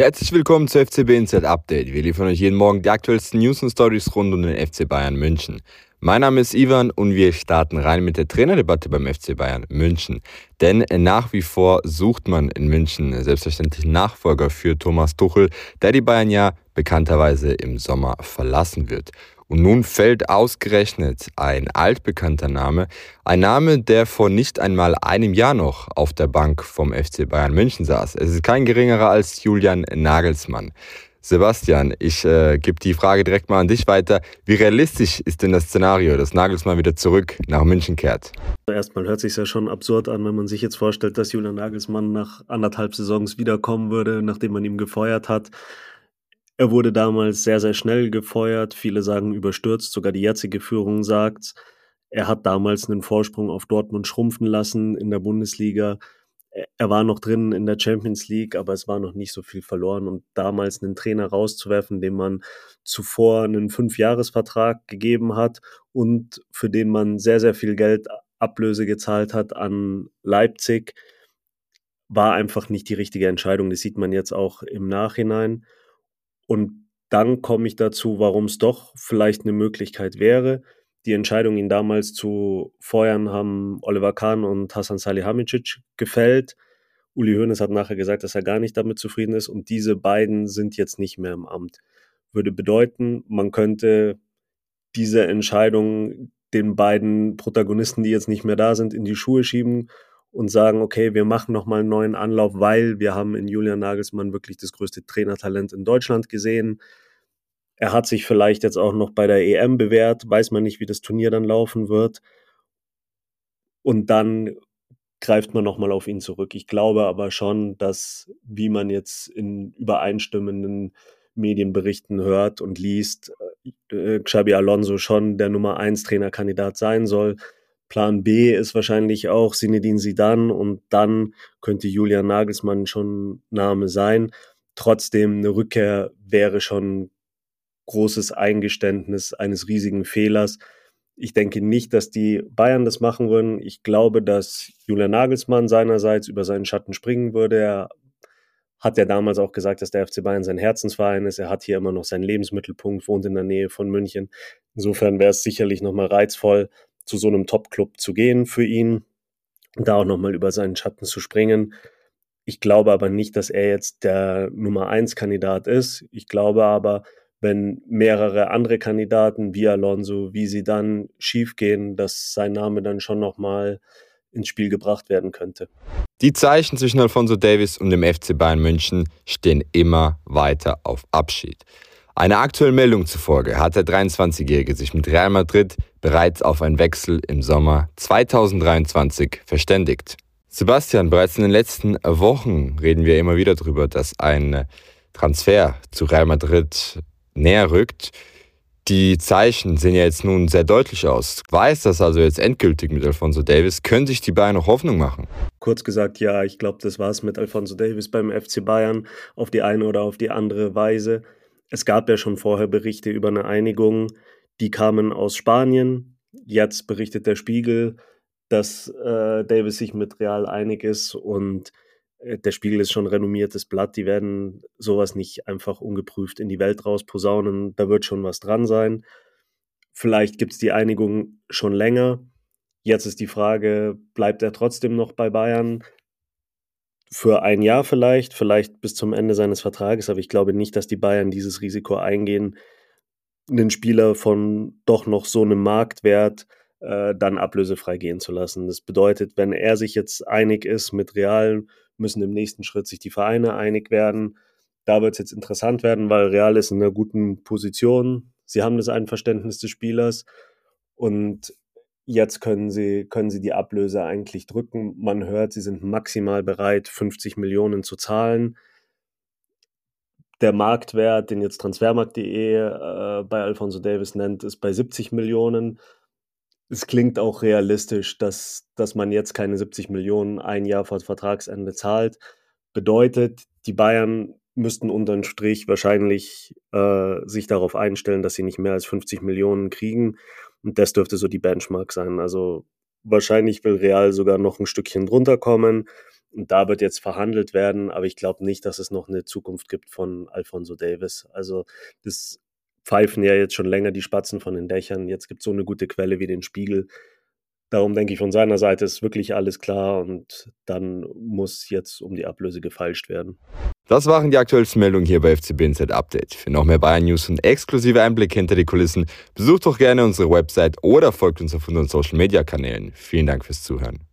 Herzlich willkommen zu FCB Inside Update. Wir liefern euch jeden Morgen die aktuellsten News und Stories rund um den FC Bayern München. Mein Name ist Ivan und wir starten rein mit der Trainerdebatte beim FC Bayern München. Denn nach wie vor sucht man in München selbstverständlich Nachfolger für Thomas Tuchel, der die Bayern ja bekannterweise im Sommer verlassen wird. Und nun fällt ausgerechnet ein altbekannter Name, ein Name, der vor nicht einmal einem Jahr noch auf der Bank vom FC Bayern München saß. Es ist kein geringerer als Julian Nagelsmann. Sebastian, ich äh, gebe die Frage direkt mal an dich weiter. Wie realistisch ist denn das Szenario, dass Nagelsmann wieder zurück nach München kehrt? Erstmal hört sich ja schon absurd an, wenn man sich jetzt vorstellt, dass Julian Nagelsmann nach anderthalb Saisons wiederkommen würde, nachdem man ihn gefeuert hat. Er wurde damals sehr, sehr schnell gefeuert. Viele sagen überstürzt. Sogar die jetzige Führung sagt, er hat damals einen Vorsprung auf Dortmund schrumpfen lassen in der Bundesliga. Er war noch drin in der Champions League, aber es war noch nicht so viel verloren. Und damals einen Trainer rauszuwerfen, dem man zuvor einen Fünfjahresvertrag gegeben hat und für den man sehr, sehr viel Geld Ablöse gezahlt hat an Leipzig, war einfach nicht die richtige Entscheidung. Das sieht man jetzt auch im Nachhinein. Und dann komme ich dazu, warum es doch vielleicht eine Möglichkeit wäre. Die Entscheidung, ihn damals zu feuern, haben Oliver Kahn und Hassan Salihamidzic gefällt. Uli Hoeneß hat nachher gesagt, dass er gar nicht damit zufrieden ist und diese beiden sind jetzt nicht mehr im Amt. Würde bedeuten, man könnte diese Entscheidung den beiden Protagonisten, die jetzt nicht mehr da sind, in die Schuhe schieben und sagen, okay, wir machen nochmal einen neuen Anlauf, weil wir haben in Julian Nagelsmann wirklich das größte Trainertalent in Deutschland gesehen. Er hat sich vielleicht jetzt auch noch bei der EM bewährt, weiß man nicht, wie das Turnier dann laufen wird. Und dann greift man nochmal auf ihn zurück. Ich glaube aber schon, dass, wie man jetzt in übereinstimmenden Medienberichten hört und liest, äh, Xabi Alonso schon der Nummer 1 Trainerkandidat sein soll. Plan B ist wahrscheinlich auch Sinedin Sidan und dann könnte Julian Nagelsmann schon Name sein. Trotzdem eine Rückkehr wäre schon großes Eingeständnis eines riesigen Fehlers. Ich denke nicht, dass die Bayern das machen würden. Ich glaube, dass Julian Nagelsmann seinerseits über seinen Schatten springen würde. Er hat ja damals auch gesagt, dass der FC Bayern sein Herzensverein ist. Er hat hier immer noch seinen Lebensmittelpunkt, wohnt in der Nähe von München. Insofern wäre es sicherlich nochmal reizvoll, zu so einem Top-Club zu gehen für ihn da auch nochmal über seinen Schatten zu springen. Ich glaube aber nicht, dass er jetzt der Nummer 1 Kandidat ist. Ich glaube aber, wenn mehrere andere Kandidaten wie Alonso, wie sie dann schiefgehen, dass sein Name dann schon nochmal ins Spiel gebracht werden könnte. Die Zeichen zwischen Alfonso Davis und dem FC Bayern München stehen immer weiter auf Abschied. Einer aktuellen Meldung zufolge hat der 23-Jährige sich mit Real Madrid bereits auf einen Wechsel im Sommer 2023 verständigt. Sebastian, bereits in den letzten Wochen reden wir immer wieder darüber, dass ein Transfer zu Real Madrid näher rückt. Die Zeichen sehen ja jetzt nun sehr deutlich aus. Weiß das also jetzt endgültig mit Alfonso Davis? Können sich die Bayern noch Hoffnung machen? Kurz gesagt, ja, ich glaube, das war es mit Alfonso Davis beim FC Bayern auf die eine oder auf die andere Weise. Es gab ja schon vorher Berichte über eine Einigung, die kamen aus Spanien. Jetzt berichtet der Spiegel, dass äh, Davis sich mit Real einig ist und äh, der Spiegel ist schon ein renommiertes Blatt. Die werden sowas nicht einfach ungeprüft in die Welt rausposaunen. Da wird schon was dran sein. Vielleicht gibt es die Einigung schon länger. Jetzt ist die Frage, bleibt er trotzdem noch bei Bayern? für ein Jahr vielleicht, vielleicht bis zum Ende seines Vertrages, aber ich glaube nicht, dass die Bayern dieses Risiko eingehen, einen Spieler von doch noch so einem Marktwert äh, dann ablösefrei gehen zu lassen. Das bedeutet, wenn er sich jetzt einig ist mit Real, müssen im nächsten Schritt sich die Vereine einig werden. Da wird es jetzt interessant werden, weil Real ist in einer guten Position. Sie haben das Einverständnis des Spielers und Jetzt können sie, können sie die Ablöse eigentlich drücken. Man hört, sie sind maximal bereit, 50 Millionen zu zahlen. Der Marktwert, den jetzt transfermarkt.de äh, bei Alfonso Davis nennt, ist bei 70 Millionen. Es klingt auch realistisch, dass, dass man jetzt keine 70 Millionen ein Jahr vor Vertragsende zahlt. Bedeutet, die Bayern müssten unterm Strich wahrscheinlich äh, sich darauf einstellen, dass sie nicht mehr als 50 Millionen kriegen. Und das dürfte so die Benchmark sein. Also wahrscheinlich will Real sogar noch ein Stückchen drunter kommen. Und da wird jetzt verhandelt werden, aber ich glaube nicht, dass es noch eine Zukunft gibt von Alfonso Davis. Also das pfeifen ja jetzt schon länger die Spatzen von den Dächern. Jetzt gibt es so eine gute Quelle wie den Spiegel. Darum denke ich, von seiner Seite ist wirklich alles klar und dann muss jetzt um die Ablöse gefeilscht werden. Das waren die aktuellsten Meldungen hier bei FCB Inside Update. Für noch mehr Bayern News und exklusive Einblicke hinter die Kulissen, besucht doch gerne unsere Website oder folgt uns auf unseren Social Media Kanälen. Vielen Dank fürs Zuhören.